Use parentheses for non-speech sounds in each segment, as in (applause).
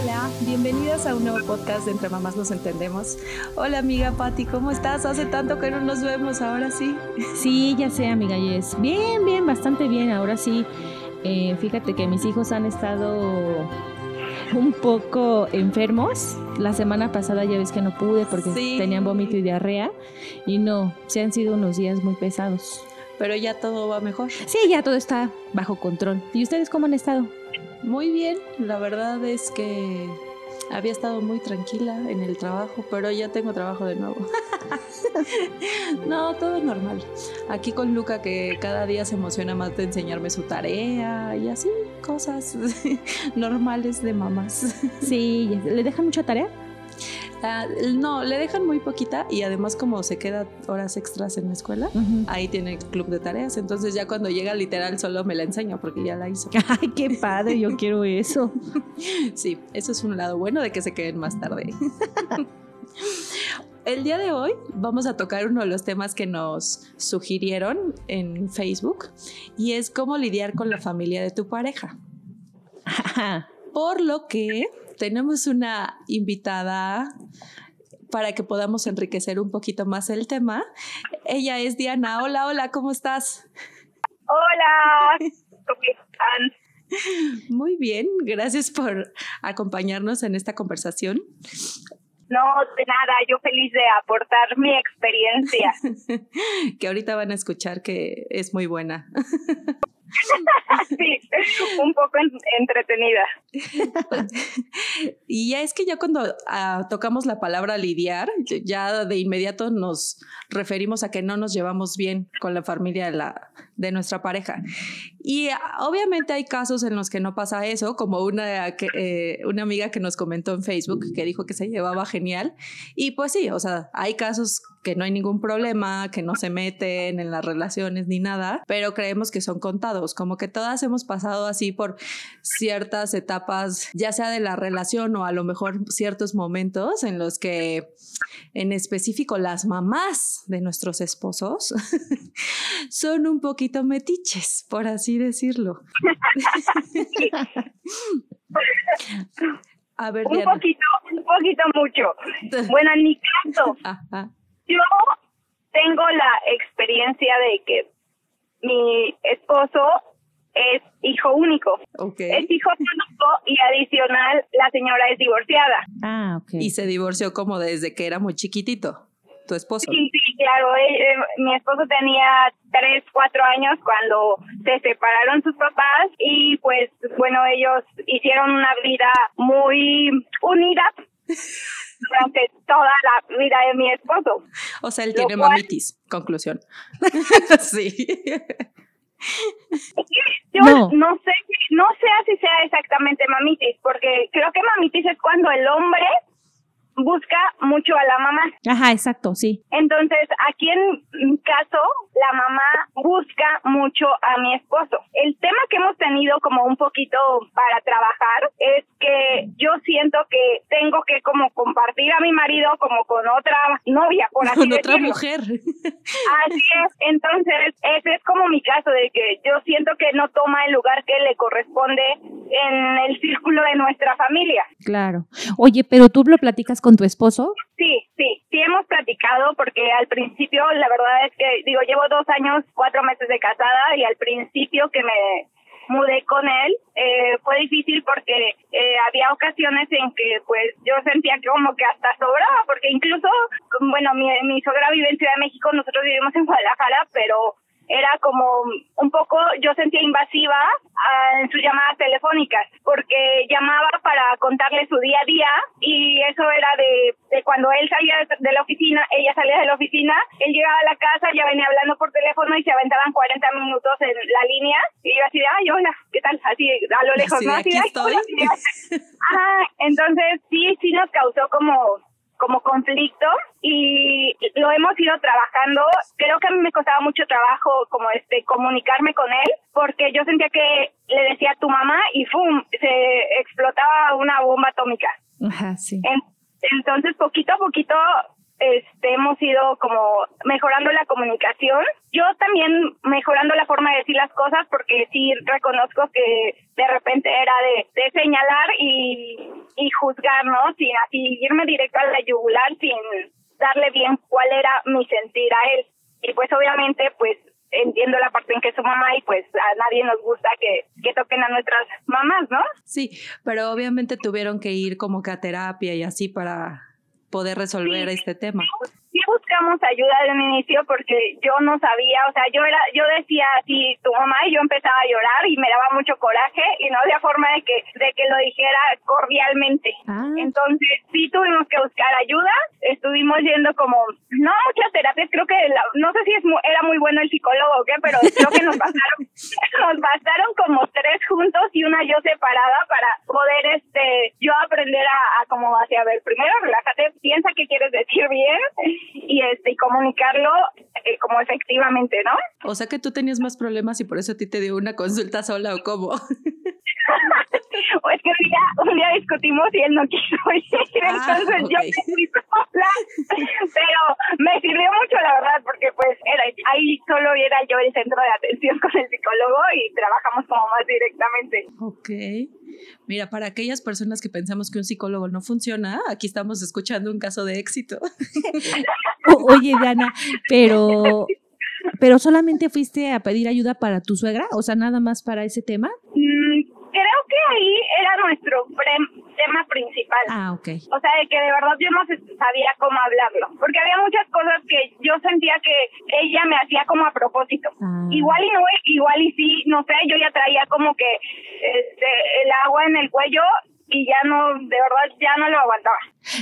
Hola, bienvenidas a un nuevo podcast de Entre Mamás Nos Entendemos. Hola amiga Patti, ¿cómo estás? Hace tanto que no nos vemos, ahora sí. Sí, ya sé amiga Jess. Bien, bien, bastante bien, ahora sí. Eh, fíjate que mis hijos han estado un poco enfermos. La semana pasada ya ves que no pude porque tenían vómito y diarrea. Y no, se han sido unos días muy pesados. Pero ya todo va mejor. Sí, ya todo está bajo control. ¿Y ustedes cómo han estado? Muy bien, la verdad es que había estado muy tranquila en el trabajo, pero ya tengo trabajo de nuevo. (laughs) no, todo normal. Aquí con Luca que cada día se emociona más de enseñarme su tarea y así, cosas (laughs) normales de mamás. Sí, ¿le dejan mucha tarea? Ah, no, le dejan muy poquita y además como se queda horas extras en la escuela, ahí tiene club de tareas. Entonces ya cuando llega literal solo me la enseño porque ya la hizo. (laughs) Ay, qué padre, yo (laughs) quiero eso. sí, eso es un lado bueno de que se queden más tarde. (laughs) El día de hoy vamos a tocar uno de los temas que nos sugirieron en Facebook y es cómo lidiar con la familia de tu pareja. Por lo que tenemos una invitada para que podamos enriquecer un poquito más el tema. Ella es Diana. Hola, hola, ¿cómo estás? Hola, ¿cómo están? Muy bien, gracias por acompañarnos en esta conversación. No, de nada, yo feliz de aportar mi experiencia. (laughs) que ahorita van a escuchar que es muy buena. (laughs) (laughs) sí, un poco entretenida. y ya es que ya cuando ah, tocamos la palabra lidiar, ya de inmediato nos referimos a que no nos llevamos bien con la familia de, la, de nuestra pareja. Y obviamente hay casos en los que no pasa eso, como una, eh, una amiga que nos comentó en Facebook que dijo que se llevaba genial. Y pues sí, o sea, hay casos que no hay ningún problema, que no se meten en las relaciones ni nada, pero creemos que son contados, como que todas hemos pasado así por ciertas etapas, ya sea de la relación o a lo mejor ciertos momentos en los que en específico las mamás de nuestros esposos (laughs) son un poquito metiches, por así decirlo. (laughs) A ver, un poquito, un poquito mucho. Bueno, en mi caso, yo tengo la experiencia de que mi esposo es hijo único. Es hijo único y adicional la señora es divorciada. Ah, ok. Y se divorció como desde que era muy chiquitito, tu esposo. Sí, sí, claro. Eh, eh, mi esposo tenía tres, cuatro años cuando se separaron sus papás y pues bueno, ellos hicieron una vida muy unida. Durante toda la vida de mi esposo. O sea, él tiene mamitis, conclusión. (laughs) sí. Yo no. no. sé, no sé si sea exactamente mamitis, porque creo que mamitis es cuando el hombre busca mucho a la mamá. Ajá, exacto, sí. Entonces, aquí en mi caso, la mamá busca mucho a mi esposo. El tema que hemos tenido como un poquito para trabajar es que yo siento que tengo que como compartir a mi marido como con otra novia, por así Con otra mujer. Así es. Entonces, ese es como mi caso de que yo siento que no toma el lugar que le corresponde en el círculo de nuestra familia. Claro. Oye, pero tú lo platicas con tu esposo? Sí, sí, sí hemos platicado porque al principio la verdad es que digo, llevo dos años, cuatro meses de casada y al principio que me mudé con él, eh, fue difícil porque eh, había ocasiones en que pues yo sentía que como que hasta sobraba, porque incluso, bueno, mi, mi suegra vive en Ciudad de México, nosotros vivimos en Guadalajara, pero era como un poco, yo sentía invasiva en sus llamadas telefónicas, porque llamaba contarle su día a día y eso era de, de cuando él salía de la oficina, ella salía de la oficina, él llegaba a la casa, ya venía hablando por teléfono y se aventaban 40 minutos en la línea y yo así de, ay, hola, ¿qué tal? Así a lo lejos, ¿no? Así de, estoy. (laughs) ah, entonces sí, sí nos causó como como conflicto y lo hemos ido trabajando. Creo que a mí me costaba mucho trabajo como este comunicarme con él porque yo sentía que le decía a tu mamá y ¡fum! se explotaba una bomba atómica. Ajá, sí. entonces, poquito a poquito este, hemos ido como mejorando la comunicación. Yo también mejorando la forma de decir las cosas porque sí reconozco que de repente era de, de señalar y, y juzgar, ¿no? Sin así irme directo a la yugular sin darle bien cuál era mi sentir a él. Y pues obviamente pues entiendo la parte en que es su mamá y pues a nadie nos gusta que, que toquen a nuestras mamás, ¿no? Sí, pero obviamente tuvieron que ir como que a terapia y así para poder resolver este tema. Sí buscamos ayuda de un inicio porque yo no sabía, o sea, yo era, yo decía así tu mamá y yo empezaba a llorar y me daba mucho coraje y no había forma de que, de que lo dijera cordialmente. Ah. Entonces sí tuvimos que buscar ayuda, estuvimos yendo como, no muchas terapias, creo que no sé si es era muy bueno el psicólogo o qué, pero (laughs) creo que nos bastaron, (laughs) nos bastaron como tres juntos y una yo separada para poder este yo aprender a, a como hacia a ver, primero relájate, piensa qué quieres decir bien y este y comunicarlo eh, como efectivamente, ¿no? O sea que tú tenías más problemas y por eso a ti te dio una consulta sola o cómo. o (laughs) es que un día, un día discutimos y él no quiso ir, ah, entonces yo me fui sola, (laughs) pero me sirvió mucho la verdad porque pues era ahí solo era yo el centro de atención con el psicólogo y trabajamos como más directamente. Ok. Mira, para aquellas personas que pensamos que un psicólogo no funciona, aquí estamos escuchando un caso de éxito. (laughs) Oye, Diana, pero pero solamente fuiste a pedir ayuda para tu suegra, o sea, nada más para ese tema. Mm, creo que ahí era nuestro tema principal. Ah, ok. O sea, de que de verdad yo no sabía cómo hablarlo, porque había muchas cosas que yo sentía que ella me hacía como a propósito. Ah. Igual y no, igual y sí, no sé, yo ya traía como que este, el agua en el cuello y ya no, de verdad, ya no lo aguantaba.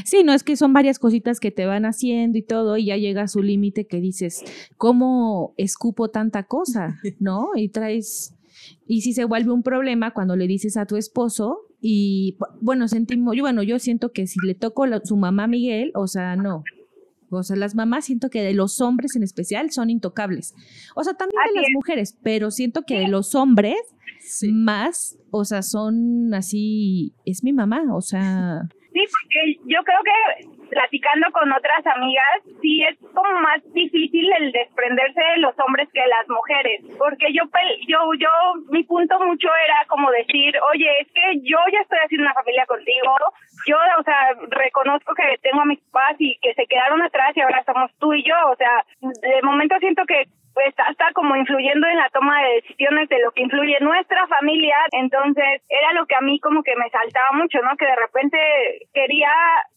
Sí, no es que son varias cositas que te van haciendo y todo, y ya llega a su límite que dices, ¿cómo escupo tanta cosa? (laughs) ¿No? Y traes, y si se vuelve un problema cuando le dices a tu esposo, y bueno, sentimos, yo, bueno, yo siento que si le toco su mamá Miguel, o sea, no. O sea, las mamás siento que de los hombres en especial son intocables. O sea, también de las mujeres, pero siento que de los hombres más, o sea, son así, es mi mamá, o sea... Sí, porque yo creo que platicando con otras amigas, sí es como más difícil el desprenderse de los hombres que las mujeres, porque yo, yo, yo, mi punto mucho era como decir, oye, es que yo ya estoy haciendo una familia contigo, yo, o sea, reconozco que tengo a mis papás y que se quedaron atrás y ahora somos tú y yo, o sea, de momento siento que pues está como influyendo en la toma de decisiones de lo que influye nuestra familia, entonces era lo que a mí como que me saltaba mucho, ¿no? Que de repente quería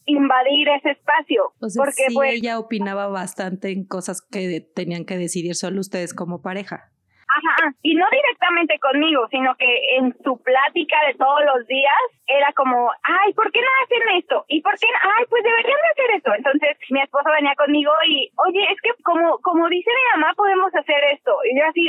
invadir ese espacio. porque pues, ella opinaba bastante en cosas que tenían que decidir solo ustedes como pareja. Ajá, y no directamente conmigo, sino que en su plática de todos los días era como, ay, ¿por qué no hacen esto? ¿Y por qué? Ay, pues deberían de hacer esto. Entonces mi esposo venía conmigo y, oye, es que como, como dice mi mamá, podemos hacer esto. Y yo así,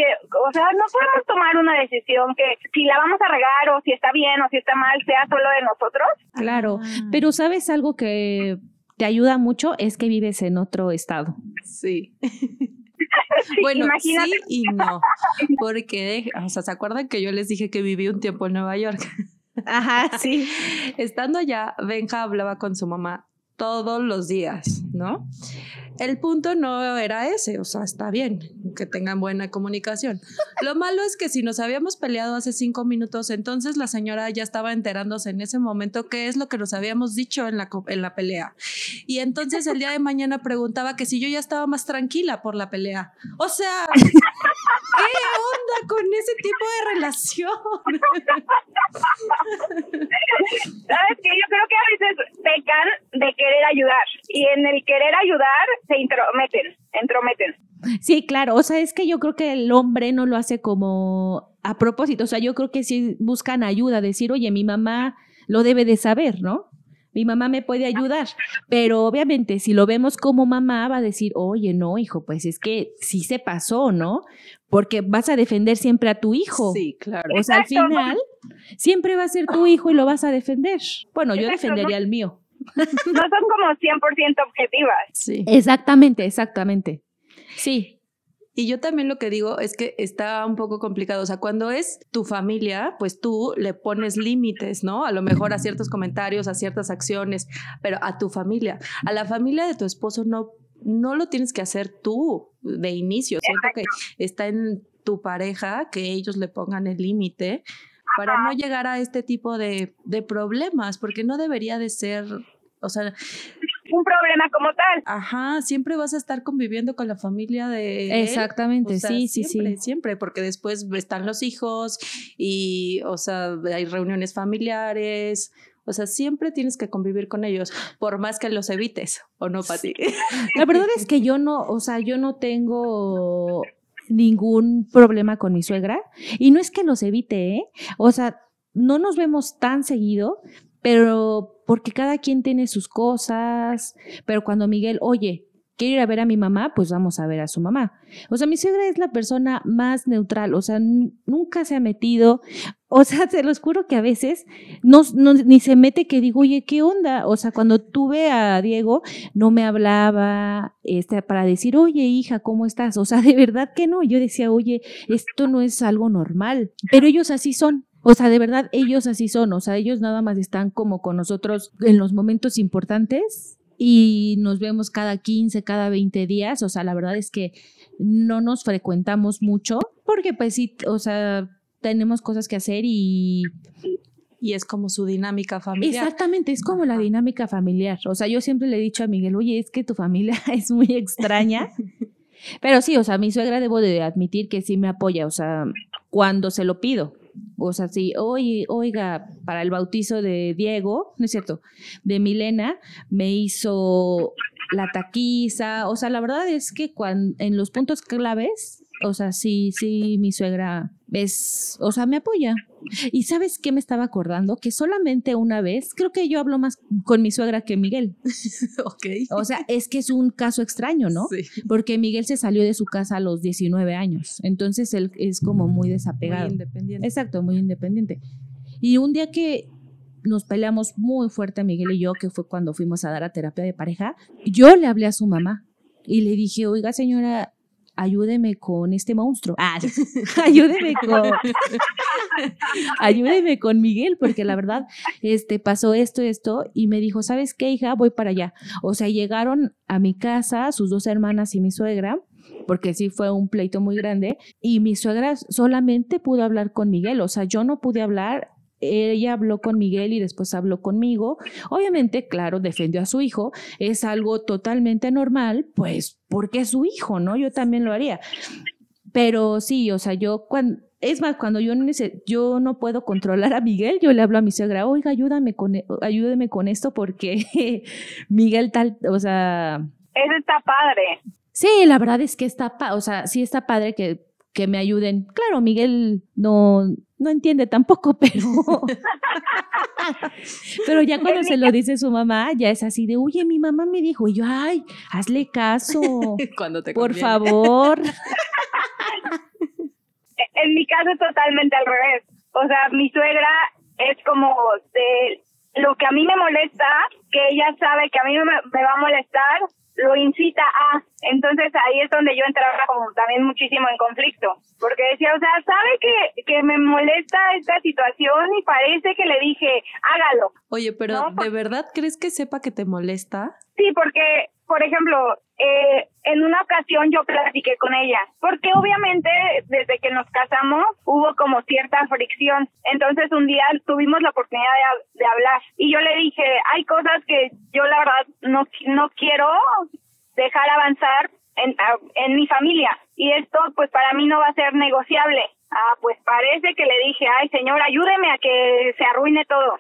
o sea, no podemos tomar una decisión que si la vamos a regar o si está bien o si está mal, sea solo de nosotros. Claro, ah. pero ¿sabes algo que te ayuda mucho? Es que vives en otro estado. Sí. (laughs) (laughs) bueno, sí y no, porque, o sea, ¿se acuerdan que yo les dije que viví un tiempo en Nueva York? Ajá, sí. (laughs) Estando allá, Benja hablaba con su mamá todos los días, ¿no? El punto no era ese, o sea, está bien que tengan buena comunicación. (laughs) Lo malo es que si nos habíamos peleado hace cinco minutos, entonces la señora ya estaba enterándose en ese momento qué es lo que nos habíamos dicho en la, en la pelea. Y entonces el día de mañana preguntaba que si yo ya estaba más tranquila por la pelea. O sea, (laughs) ¿qué onda con ese tipo de relación? (laughs) Sabes que yo creo que a veces pecan de querer ayudar y en el querer ayudar se intrometen, entrometen. Sí, claro, o sea, es que yo creo que el hombre no lo hace como a propósito, o sea, yo creo que sí buscan ayuda, decir, oye, mi mamá lo debe de saber, ¿no? Mi mamá me puede ayudar, pero obviamente si lo vemos como mamá va a decir, oye, no, hijo, pues es que sí se pasó, ¿no? Porque vas a defender siempre a tu hijo. Sí, claro. O sea, al final siempre va a ser tu hijo y lo vas a defender. Bueno, yo defendería al mío. (laughs) no son como 100% objetivas. Sí. Exactamente, exactamente. Sí. Y yo también lo que digo es que está un poco complicado. O sea, cuando es tu familia, pues tú le pones límites, ¿no? A lo mejor a ciertos comentarios, a ciertas acciones, pero a tu familia. A la familia de tu esposo no, no lo tienes que hacer tú de inicio. Siento que está en tu pareja que ellos le pongan el límite para no llegar a este tipo de, de problemas, porque no debería de ser, o sea, un problema como tal. Ajá, siempre vas a estar conviviendo con la familia de Exactamente, sí, sí, sí. Siempre, porque después están los hijos y, o sea, hay reuniones familiares. O sea, siempre tienes que convivir con ellos, por más que los evites, ¿o no, Pati? (laughs) La verdad es que yo no, o sea, yo no tengo ningún problema con mi suegra y no es que los evite, ¿eh? O sea, no nos vemos tan seguido, pero porque cada quien tiene sus cosas, pero cuando Miguel, oye, quiero ir a ver a mi mamá, pues vamos a ver a su mamá. O sea, mi suegra es la persona más neutral, o sea, nunca se ha metido, o sea, (laughs) se los juro que a veces no, ni se mete que digo, oye, ¿qué onda? O sea, cuando tuve a Diego, no me hablaba este, para decir, oye, hija, ¿cómo estás? O sea, de verdad que no. Yo decía, oye, esto no es algo normal, pero ellos así son. O sea, de verdad, ellos así son, o sea, ellos nada más están como con nosotros en los momentos importantes y nos vemos cada 15, cada 20 días, o sea, la verdad es que no nos frecuentamos mucho porque pues sí, o sea, tenemos cosas que hacer y... Y es como su dinámica familiar. Exactamente, es como la dinámica familiar. O sea, yo siempre le he dicho a Miguel, oye, es que tu familia (laughs) es muy extraña. (laughs) Pero sí, o sea, mi suegra debo de admitir que sí me apoya, o sea, cuando se lo pido. O sea, sí, oye, oiga, para el bautizo de Diego, no es cierto, de Milena, me hizo la taquiza. O sea, la verdad es que cuando, en los puntos claves, o sea, sí, sí, mi suegra es, o sea, me apoya. Y sabes qué me estaba acordando? Que solamente una vez, creo que yo hablo más con mi suegra que Miguel. (laughs) ok. O sea, es que es un caso extraño, ¿no? Sí. Porque Miguel se salió de su casa a los 19 años. Entonces él es como muy desapegado. Muy independiente. Exacto, muy independiente. Y un día que nos peleamos muy fuerte Miguel y yo, que fue cuando fuimos a dar a terapia de pareja, yo le hablé a su mamá y le dije, oiga señora, ayúdeme con este monstruo. Ah, (laughs) ayúdeme con (laughs) ayúdeme con Miguel, porque la verdad, este pasó esto, esto, y me dijo, ¿sabes qué, hija? Voy para allá. O sea, llegaron a mi casa sus dos hermanas y mi suegra, porque sí fue un pleito muy grande, y mi suegra solamente pudo hablar con Miguel, o sea, yo no pude hablar, ella habló con Miguel y después habló conmigo. Obviamente, claro, defendió a su hijo. Es algo totalmente normal, pues porque es su hijo, ¿no? Yo también lo haría. Pero sí, o sea, yo cuando... Es más, cuando yo no, yo no puedo controlar a Miguel, yo le hablo a mi suegra, oiga, ayúdame con, e, ayúdeme con esto porque (laughs) Miguel tal, o sea... Eso está padre. Sí, la verdad es que está, o sea, sí está padre que que me ayuden. Claro, Miguel no, no entiende tampoco, (laughs) pero, pero ya cuando se lo dice su mamá, ya es así de, oye, mi mamá me dijo, y yo, ay, hazle caso, (laughs) cuando te por favor. en mi caso totalmente al revés. O sea, mi suegra es como de lo que a mí me molesta, que ella sabe que a mí me, me va a molestar, lo incita a. Entonces ahí es donde yo entraba como también muchísimo en conflicto, porque decía, o sea, sabe que, que me molesta esta situación y parece que le dije, hágalo. Oye, pero ¿de verdad crees que sepa que te molesta? Sí, porque, por ejemplo, eh, en una ocasión yo platiqué con ella, porque obviamente desde que nos casamos hubo como cierta fricción. Entonces un día tuvimos la oportunidad de, de hablar y yo le dije, hay cosas que yo la verdad no, no quiero dejar avanzar en, en mi familia y esto pues para mí no va a ser negociable. Ah, pues parece que le dije, ay señor, ayúdeme a que se arruine todo.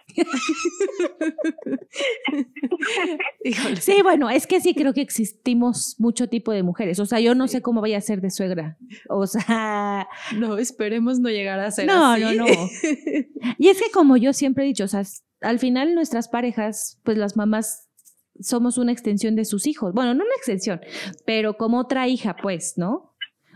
(laughs) sí, bueno, es que sí creo que existimos mucho tipo de mujeres. O sea, yo no sé cómo vaya a ser de suegra. O sea... No, esperemos no llegar a ser no, así. No, no, no. (laughs) Y es que como yo siempre he dicho, o sea, al final nuestras parejas, pues las mamás somos una extensión de sus hijos. Bueno, no una extensión, pero como otra hija, pues, ¿no?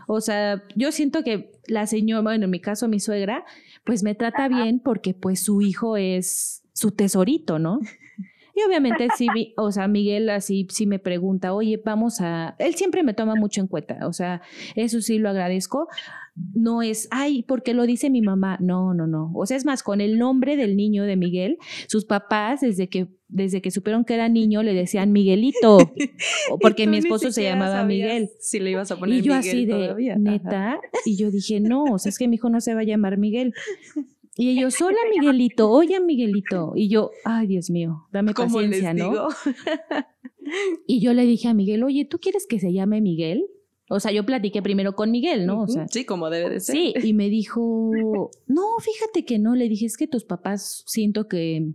O sea, yo siento que la señora, bueno, en mi caso mi suegra, pues me trata bien porque pues su hijo es su tesorito, ¿no? Y obviamente sí, o sea, Miguel así sí me pregunta, oye, vamos a... Él siempre me toma mucho en cuenta, o sea, eso sí lo agradezco. No es, ay, porque lo dice mi mamá. No, no, no. O sea, es más, con el nombre del niño de Miguel, sus papás, desde que, desde que supieron que era niño, le decían Miguelito, (laughs) porque mi esposo se llamaba Miguel. Si le ibas a poner y yo Miguel así de, todavía. neta, y yo dije, no, o sea, es que mi hijo no se va a llamar Miguel. Y ellos, (laughs) hola Miguelito, oye Miguelito. Y yo, ay Dios mío, dame ¿Cómo les paciencia, ¿no? (laughs) Y yo le dije a Miguel, oye, ¿tú quieres que se llame Miguel? O sea, yo platiqué primero con Miguel, ¿no? O sea, sí, como debe de ser. sí, y me dijo, (laughs) no, fíjate que no. Le dije, es que tus papás siento que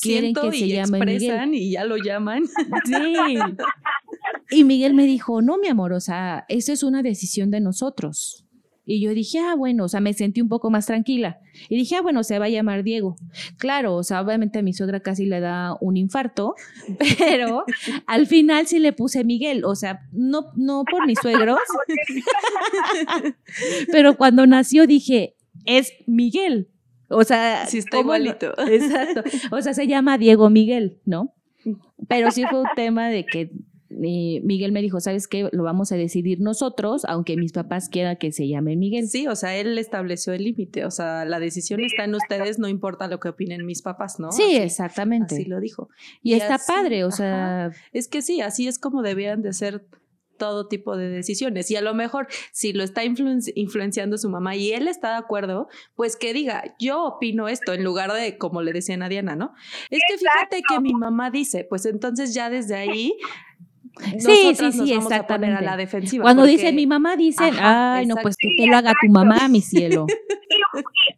quieren Siento que y se llame Miguel. y ya lo llaman. Sí. Y Miguel me dijo, no, mi amor, o sea, eso es una decisión de nosotros. Y yo dije, ah, bueno, o sea, me sentí un poco más tranquila. Y dije, ah, bueno, se va a llamar Diego. Claro, o sea, obviamente a mi suegra casi le da un infarto, (laughs) pero al final sí le puse Miguel, o sea, no, no por mis suegros, (laughs) pero cuando nació dije, es Miguel. O sea, Sí, está igualito. Exacto. O sea, se llama Diego Miguel, ¿no? Pero sí fue un tema de que eh, Miguel me dijo, ¿sabes qué? Lo vamos a decidir nosotros, aunque mis papás quieran que se llame Miguel. Sí, o sea, él estableció el límite. O sea, la decisión está en ustedes, no importa lo que opinen mis papás, ¿no? sí, Así- exactamente. Así lo dijo. y, está así- padre, o ajá. sea, Es que sí, así es como debían de ser todo tipo de decisiones. Y a lo mejor, si lo está influen- influenciando su mamá y él está de acuerdo, pues que diga, yo opino esto, en lugar de, como le decían a Diana, ¿no? Es que fíjate que mi mamá dice, pues entonces ya desde ahí. Sí, nosotras sí, nos sí, vamos a poner a exactamente. la defensiva. cuando porque- dice mi mamá, dicen, Ajá, ay, no, pues que Sí, te lo haga tu mamá, mi cielo. (laughs)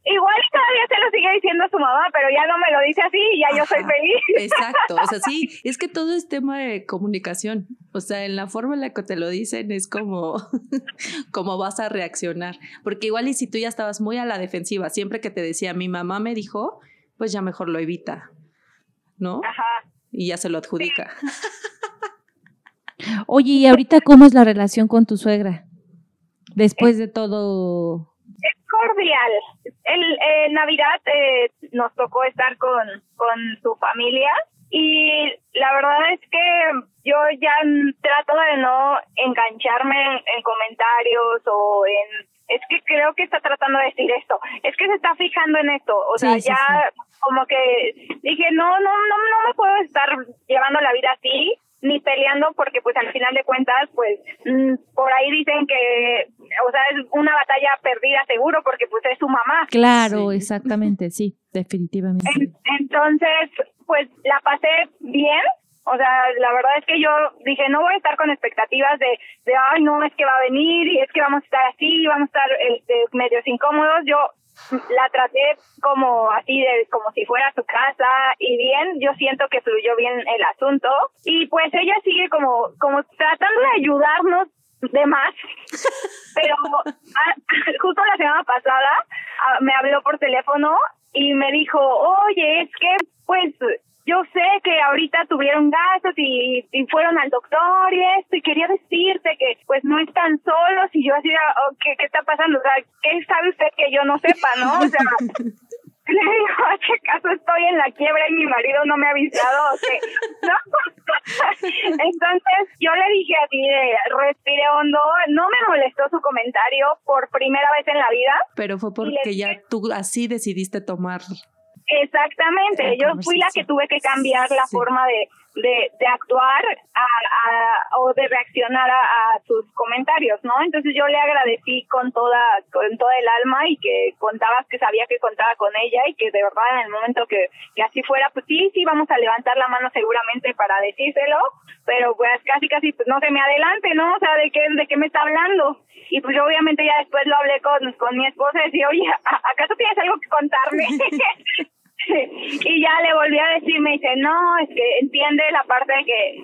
Igual todavía se lo sigue diciendo su mamá, pero ya no me lo dice así y ya yo soy feliz. Exacto, o sea, sí, (laughs) es que todo es tema de comunicación. O sea, en la forma en la que te lo dicen es como, (laughs) como vas a reaccionar. Porque igual y si tú ya estabas muy a la defensiva, siempre que te decía mi mamá me dijo, pues ya mejor lo evita, ¿no? Ajá. Y ya se lo adjudica. Oye, ¿y ahorita cómo es la relación con tu suegra? Después de todo. Es cordial. El, eh, Navidad eh, nos tocó estar con, con su familia y la verdad es que yo ya trato de no engancharme en, en comentarios o en... Es que creo que está tratando de decir esto. Es que se está fijando en esto. O sea, Sí, sí, ya como que dije, no, no, no, no me puedo estar llevando la vida así ni peleando porque pues al final de cuentas pues mm, por ahí dicen que o sea es una batalla perdida seguro porque pues es su mamá Claro, Sí. exactamente, sí, definitivamente. En- entonces pues la pasé bien o sea la verdad es que yo dije no voy a estar con expectativas de de ay no es que va a venir y es que vamos a estar así vamos a estar este, medios incómodos yo la traté como así de como si fuera su casa y bien yo siento que fluyó bien el asunto. Y pues ella sigue como como tratando de ayudarnos de más (laughs) pero ah, justo la semana pasada ah, me habló por teléfono y me dijo oye es que pues yo sé que ahorita tuvieron gastos y, y fueron al doctor y esto y quería decirte que pues no están solos y yo así oh, ¿qué, qué está pasando? O sea, ¿qué sabe usted que yo no sepa, no? O sea, (laughs) le digo, ¿qué caso estoy en la quiebra y mi marido no me ha avisado? (laughs) Entonces yo le dije así de respire hondo, no me molestó su comentario por primera vez en la vida, Pero fue porque ya tú así decidiste tomar. Exactamente, yo fui la que tuve que cambiar la forma de, de, de actuar a, a- o de reaccionar a, sus comentarios, ¿no? Entonces yo le agradecí con toda con todo el alma y que contabas que sabía que contaba con ella y que de verdad en el momento que, que así fuera, pues sí, sí vamos a levantar la mano seguramente para decírselo, pero pues casi casi pues no se me adelante, ¿no? O sea, ¿de qué, de qué me está hablando? Y pues yo obviamente ya después lo hablé con, con mi esposa y decía, oye, ¿a- ¿acaso tienes algo que contarme? (laughs) (laughs) y ya le volví a decir, me dice, no, es que entiende la parte de que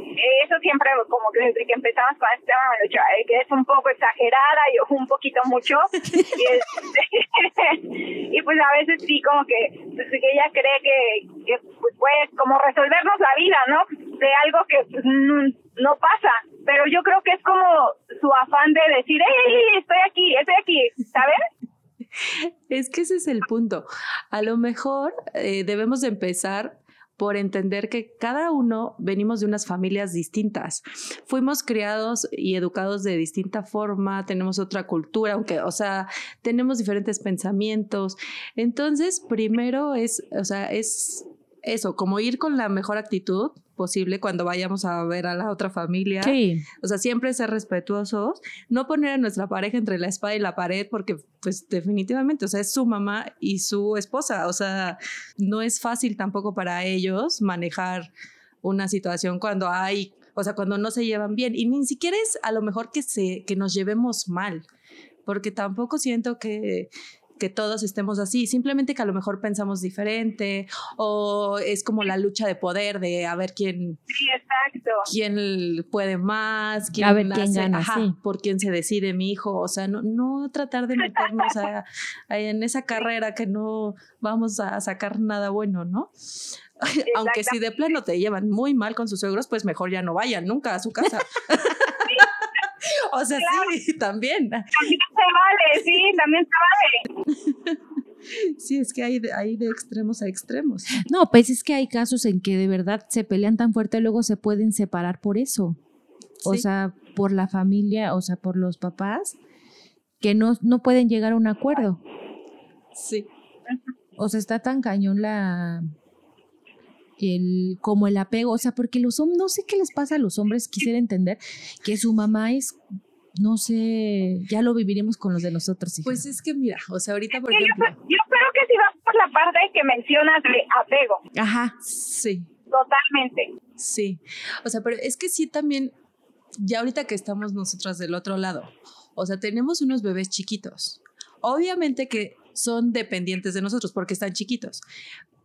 eso siempre, como que desde que empezamos con este tema, me lo he eh, que es un poco exagerada y un poquito mucho. (laughs) y, es- (laughs) y pues a veces sí, como que, pues, que ella cree que, que pues, puede como resolvernos la vida, ¿no? De algo que pues, no, no pasa. Pero yo creo que es como su afán de decir, hey, estoy aquí, estoy aquí, ¿sabes? Es que ese es el punto. A lo mejor eh, debemos de empezar por entender que cada uno venimos de unas familias distintas. Fuimos criados y educados de distinta forma, tenemos otra cultura, aunque, o sea, tenemos diferentes pensamientos. Entonces, primero es, o sea, es eso, como ir con la mejor actitud posible cuando vayamos a ver a la otra familia. Sí. O sea, siempre ser respetuosos, no poner a nuestra pareja entre la espada y la pared, porque pues definitivamente, o sea, es su mamá y su esposa, o sea, no es fácil tampoco para ellos manejar una situación cuando hay, o sea, cuando no se llevan bien y ni siquiera es a lo mejor que se que nos llevemos mal, porque tampoco siento que que todos estemos así, simplemente que a lo mejor pensamos diferente o es como la lucha de poder de a ver quién, Sí, exacto. quién puede más, quién A ver quién gana, ajá, sí. por quién se decide mi hijo, o sea, no, no tratar de meternos a- a- en esa carrera que no vamos a sacar nada bueno, ¿no? (laughs) Aunque si de plano te llevan muy mal con sus suegros, pues mejor ya no vayan nunca a su casa. (laughs) o sea, sí, (laughs) también. También se vale, sí, también se vale. (laughs) Sí, es que hay de, hay de extremos a extremos. No, pues es que hay casos en que de verdad se pelean tan fuerte, luego se pueden separar por eso. O Sí. sea, por la familia, o sea, por los papás, que no, no pueden llegar a un acuerdo. Sí. O sea, está tan cañón la el como el apego, o sea, porque los hombres, no sé qué les pasa a los hombres, quisiera entender que su mamá es, no sé, ya lo viviremos con los de nosotros. hija. Pues es que mira, o sea, ahorita, por Sí, yo, ejemplo, yo creo que si vas por la parte que mencionas de apego, Ajá, sí, totalmente. Sí, o sea, pero es que sí también, ya ahorita que estamos nosotras del otro lado, o sea, tenemos unos bebés chiquitos. Obviamente que son dependientes de nosotros porque están chiquitos,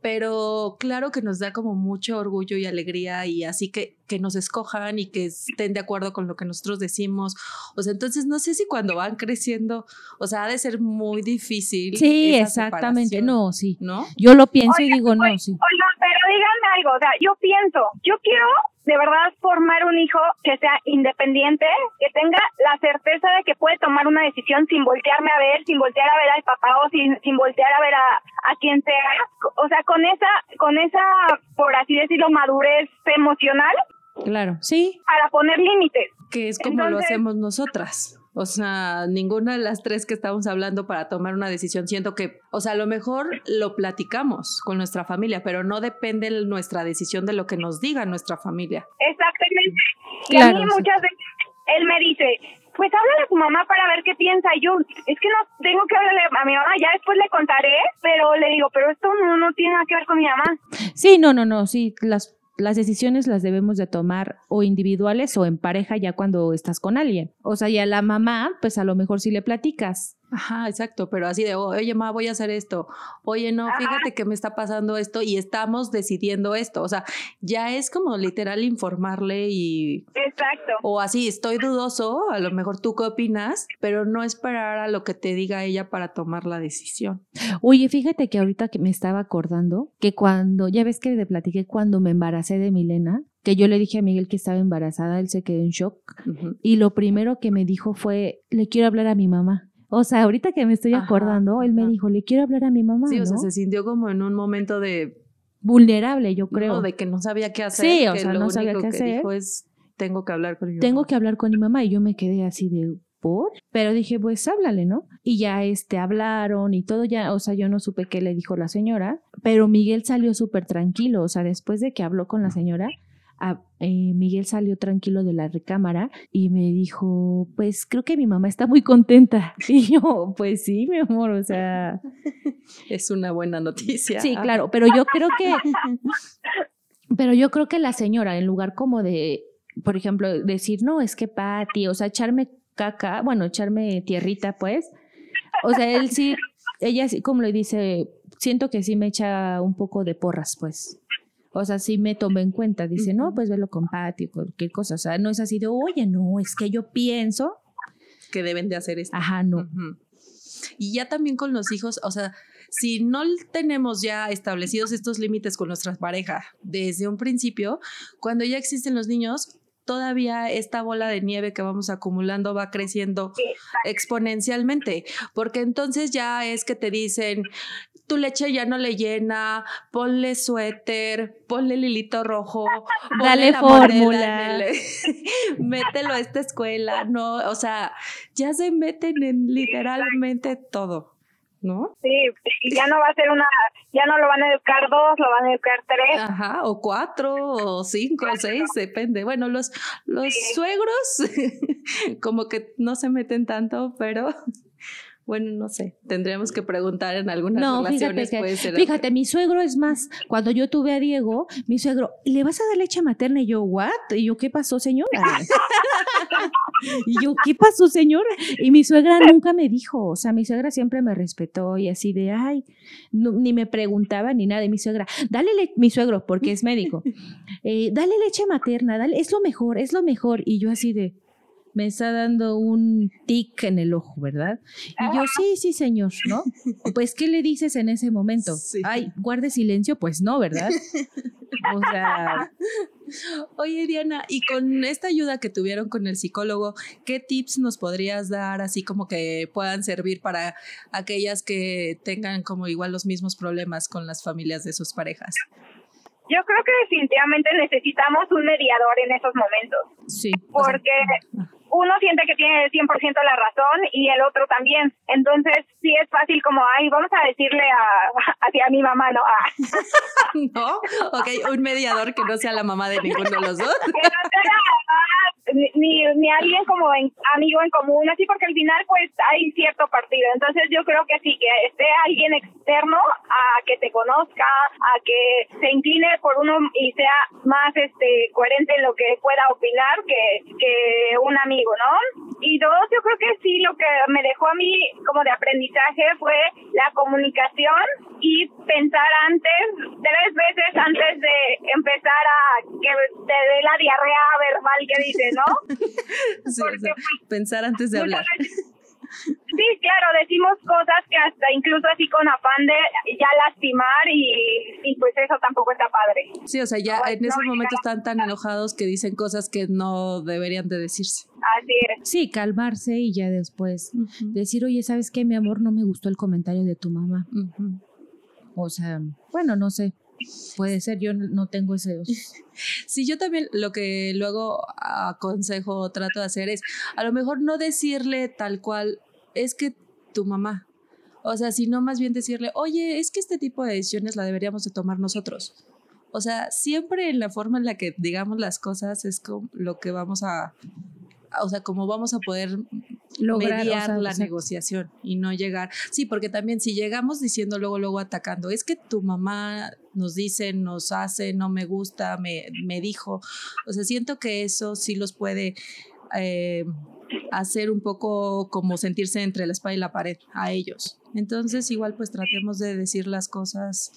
pero claro que nos da como mucho orgullo y alegría y así que, que nos escojan y que estén de acuerdo con lo que nosotros decimos. O sea, entonces no sé si cuando van creciendo, o sea, ha de ser muy difícil. sí, esa exactamente, no, sí. ¿No? Yo lo pienso y digo, no, sí. Oigan, pero díganme algo, o sea, yo pienso, yo quiero de verdad formar un hijo que sea independiente, que tenga la certeza de que puede tomar una decisión sin voltearme a ver, sin voltear a ver al papá o sin, sin voltear a ver a, a quien sea, o sea, con esa, con esa, por así decirlo, madurez emocional Claro, sí, para poner límites. que es como lo hacemos nosotras. O sea, ninguna de las tres que estamos hablando para tomar una decisión, siento que, o sea, a lo mejor lo platicamos con nuestra familia, pero no depende nuestra decisión de lo que nos diga nuestra familia. Exactamente. Y a mí sí. muchas veces él me dice, pues háblale a tu mamá para ver qué piensa. Y yo, es que no tengo que hablarle a mi mamá, ya después le contaré, pero le digo, pero esto no, no tiene nada que ver con mi mamá. sí, no, no, no, sí, las, las decisiones las debemos de tomar o individuales o en pareja ya cuando estás con alguien. O sea, y a la mamá, pues a lo mejor sí le platicas. Ajá, exacto, pero así de, oye, ma, voy a hacer esto. Oye, no, Ajá. fíjate que me está pasando esto y estamos decidiendo esto. O sea, ya es como literal informarle y Exacto. O así, estoy dudoso, a lo mejor tú qué opinas, pero no esperar a lo que te diga ella para tomar la decisión. Oye, fíjate que ahorita que me estaba acordando que cuando, ya ves que te platiqué cuando me embaracé de Milena, que yo le dije a Miguel que estaba embarazada, él se quedó en shock Ujú. y lo primero que me dijo fue, le quiero hablar a mi mamá. O sea, ahorita que me estoy Ajá, acordando, él me ajá. dijo, le quiero hablar a mi mamá. Sí, o sea, se sintió como en un momento de, Vulnerable, yo creo. no, de que no sabía qué hacer. Sí, o que sea, lo no sabía único qué que hacer. dijo es, tengo que hablar con mi Tengo mamá". que hablar con mi mamá y yo me quedé así de, ¿por? Pero dije, pues háblale, ¿no? Y ya este, hablaron y todo ya, o sea, yo no supe qué le dijo la señora, pero Miguel salió súper tranquilo, o sea, después de que habló con la señora, a- eh, Miguel salió tranquilo de la recámara y me dijo, pues creo que mi mamá está muy contenta. (laughs) Y yo, pues sí, mi amor, o sea, (laughs) Es una buena noticia. sí, claro, pero yo creo que, (laughs) pero yo creo que la señora, en lugar como de, por ejemplo, decir, no, es que Pati, o sea, echarme caca, bueno, echarme tierrita, pues, o sea, él sí, ella sí, como le dice, siento que sí me echa un poco de porras, pues. O sea, sí me toma en cuenta, dice, no, pues velo con Pati, cualquier cosa, o sea, no es así de, oye, no, es que yo pienso, Que deben de hacer esto. ajá, no. Y ya también con los hijos, o sea, si no tenemos ya establecidos estos límites con nuestra pareja desde un principio, cuando ya existen los niños, todavía esta bola de nieve que vamos acumulando va creciendo exponencialmente, porque entonces ya es que te dicen, tu leche ya no le llena, ponle suéter, ponle lilito rojo, (laughs) dale fórmula, (laughs) mételo a esta escuela, no, o sea, ya se meten en literalmente todo. ¿no? Sí, ya no va a ser una, ya no lo van a educar dos, lo van a educar tres. Ajá, o cuatro, o cinco, o seis, depende. Bueno, los, los suegros (laughs) como que no se meten tanto, pero bueno, no sé, tendríamos que preguntar en algunas no, relaciones. Fíjate, puede ser fíjate mi suegro es más, cuando yo tuve a Diego, mi suegro, ¿le vas a dar leche materna? Y yo, ¿what? Y yo, ¿qué pasó, señora? (laughs) y yo, ¿qué pasó, señora? Y mi suegra nunca me dijo, o sea, mi suegra siempre me respetó y así de, ay, ni me preguntaba ni nada. Y mi suegra, dale, mi suegro, porque es médico, eh, dale leche materna, dale, es lo mejor, es lo mejor. Y yo así de, me está dando un tic en el ojo, ¿verdad? Y yo, sí, sí, señor, ¿no? Pues, ¿qué le dices en ese momento? Ay, guarde silencio, pues no, ¿verdad? O sea... Oye, Diana, y con esta ayuda que tuvieron con el psicólogo, ¿qué tips nos podrías dar así como que puedan servir para aquellas que tengan como igual los mismos problemas con las familias de sus parejas? Yo creo que definitivamente necesitamos un mediador en esos momentos. Sí. Porque uno siente que tiene el 100% la razón y el otro también. Entonces, sí es fácil como, ay, vamos a decirle a, hacia mi mamá, ¿no? Ah. (laughs) no, ok, un mediador que no sea la mamá de ninguno de los dos. que no sea ni, ni alguien como amigo en común, así porque al final pues hay cierto partido. Entonces yo creo que sí, que esté alguien externo a que te conozca, a que se incline por uno y sea más este coherente en lo que pueda opinar que, que un amigo, ¿no? Y dos, yo creo que sí, lo que me dejó a mí como de aprendizaje fue la comunicación y pensar antes, tres veces antes de empezar a que te dé la diarrea verbal que dice, ¿no? (laughs) sí, pues, pensar antes de hablar. Sí, claro, decimos cosas que hasta incluso así con afán de ya lastimar y, y pues eso tampoco está padre. Sí, o sea, ya en esos momentos están tan enojados que dicen cosas que no deberían de decirse. Sí, calmarse y ya después decir, oye, ¿sabes qué, mi amor? No me gustó el comentario de tu mamá. O sea, bueno, no sé. Puede ser, yo no tengo ese. (laughs) Sí, yo también lo que luego aconsejo o trato de hacer es a lo mejor no decirle tal cual, es que tu mamá. O sea, sino más bien decirle, oye, es que este tipo de decisiones la deberíamos de tomar nosotros. O sea, siempre en la forma en la que digamos las cosas es como lo que vamos a, o sea, cómo vamos a poder Lograr, mediar la negociación y no llegar. Sí, porque también si llegamos diciendo luego, luego atacando, es que tu mamá nos dice, nos hace, no me gusta, me, me dijo. O sea, siento que eso sí los puede eh, hacer un poco como sentirse entre la espalda y la pared a ellos. Entonces, igual pues tratemos de decir las cosas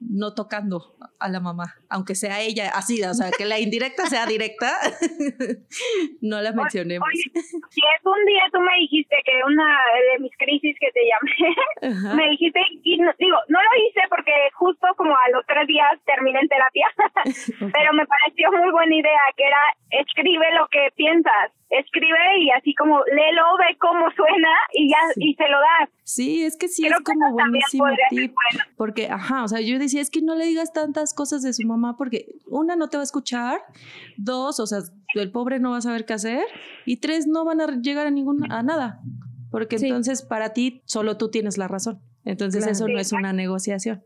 no tocando a la mamá, aunque sea ella así, o sea, que la indirecta sea directa, (laughs) no la mencionemos. si es un día tú me dijiste que una de mis crisis que te llamé, (laughs) me dijiste, y digo, no lo hice porque justo como a los tres días terminé en terapia, (laughs) pero me pareció muy buena idea, que era escribe lo que piensas escribe y así como léelo, ve cómo suena y ya y se lo das. Sí, es que sí es como buenísimo tip. Porque, ajá, o sea, yo decía, es que no le digas tantas cosas de su mamá porque una no te va a escuchar, dos, o sea, el pobre no va a saber qué hacer y tres no van a llegar a ninguna a nada. Porque entonces para ti solo tú tienes la razón. Entonces eso no es una negociación.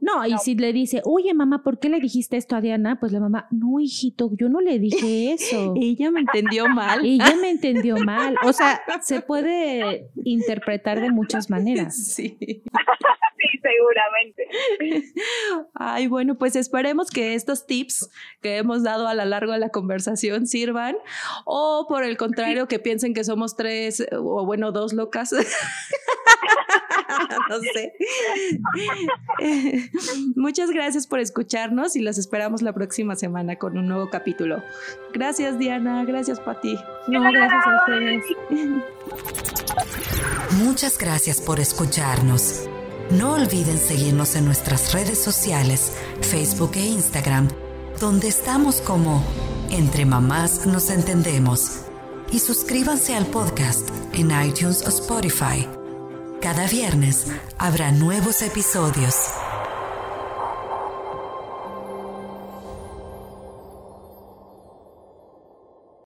No, y si le dice, oye mamá, ¿por qué le dijiste esto a Diana? Pues la mamá, no, hijito, yo no le dije (laughs) eso. Ella me entendió mal. (laughs) Ella me entendió mal. O sea, (laughs) se puede interpretar de muchas maneras. Sí. sí, seguramente. Ay, bueno, pues esperemos que estos tips que hemos dado a lo largo de la conversación sirvan o por el contrario que piensen que somos tres o bueno, dos locas. (laughs) no sé. (laughs) Muchas gracias por escucharnos y los esperamos la próxima semana con un nuevo capítulo. Gracias, Diana. Gracias, Pati. No, gracias a ustedes. Muchas gracias por escucharnos. No olviden seguirnos en nuestras redes sociales, Facebook e Instagram, donde estamos como Entre Mamás Nos Entendemos. Y suscríbanse al podcast en iTunes o Spotify. Cada viernes habrá nuevos episodios.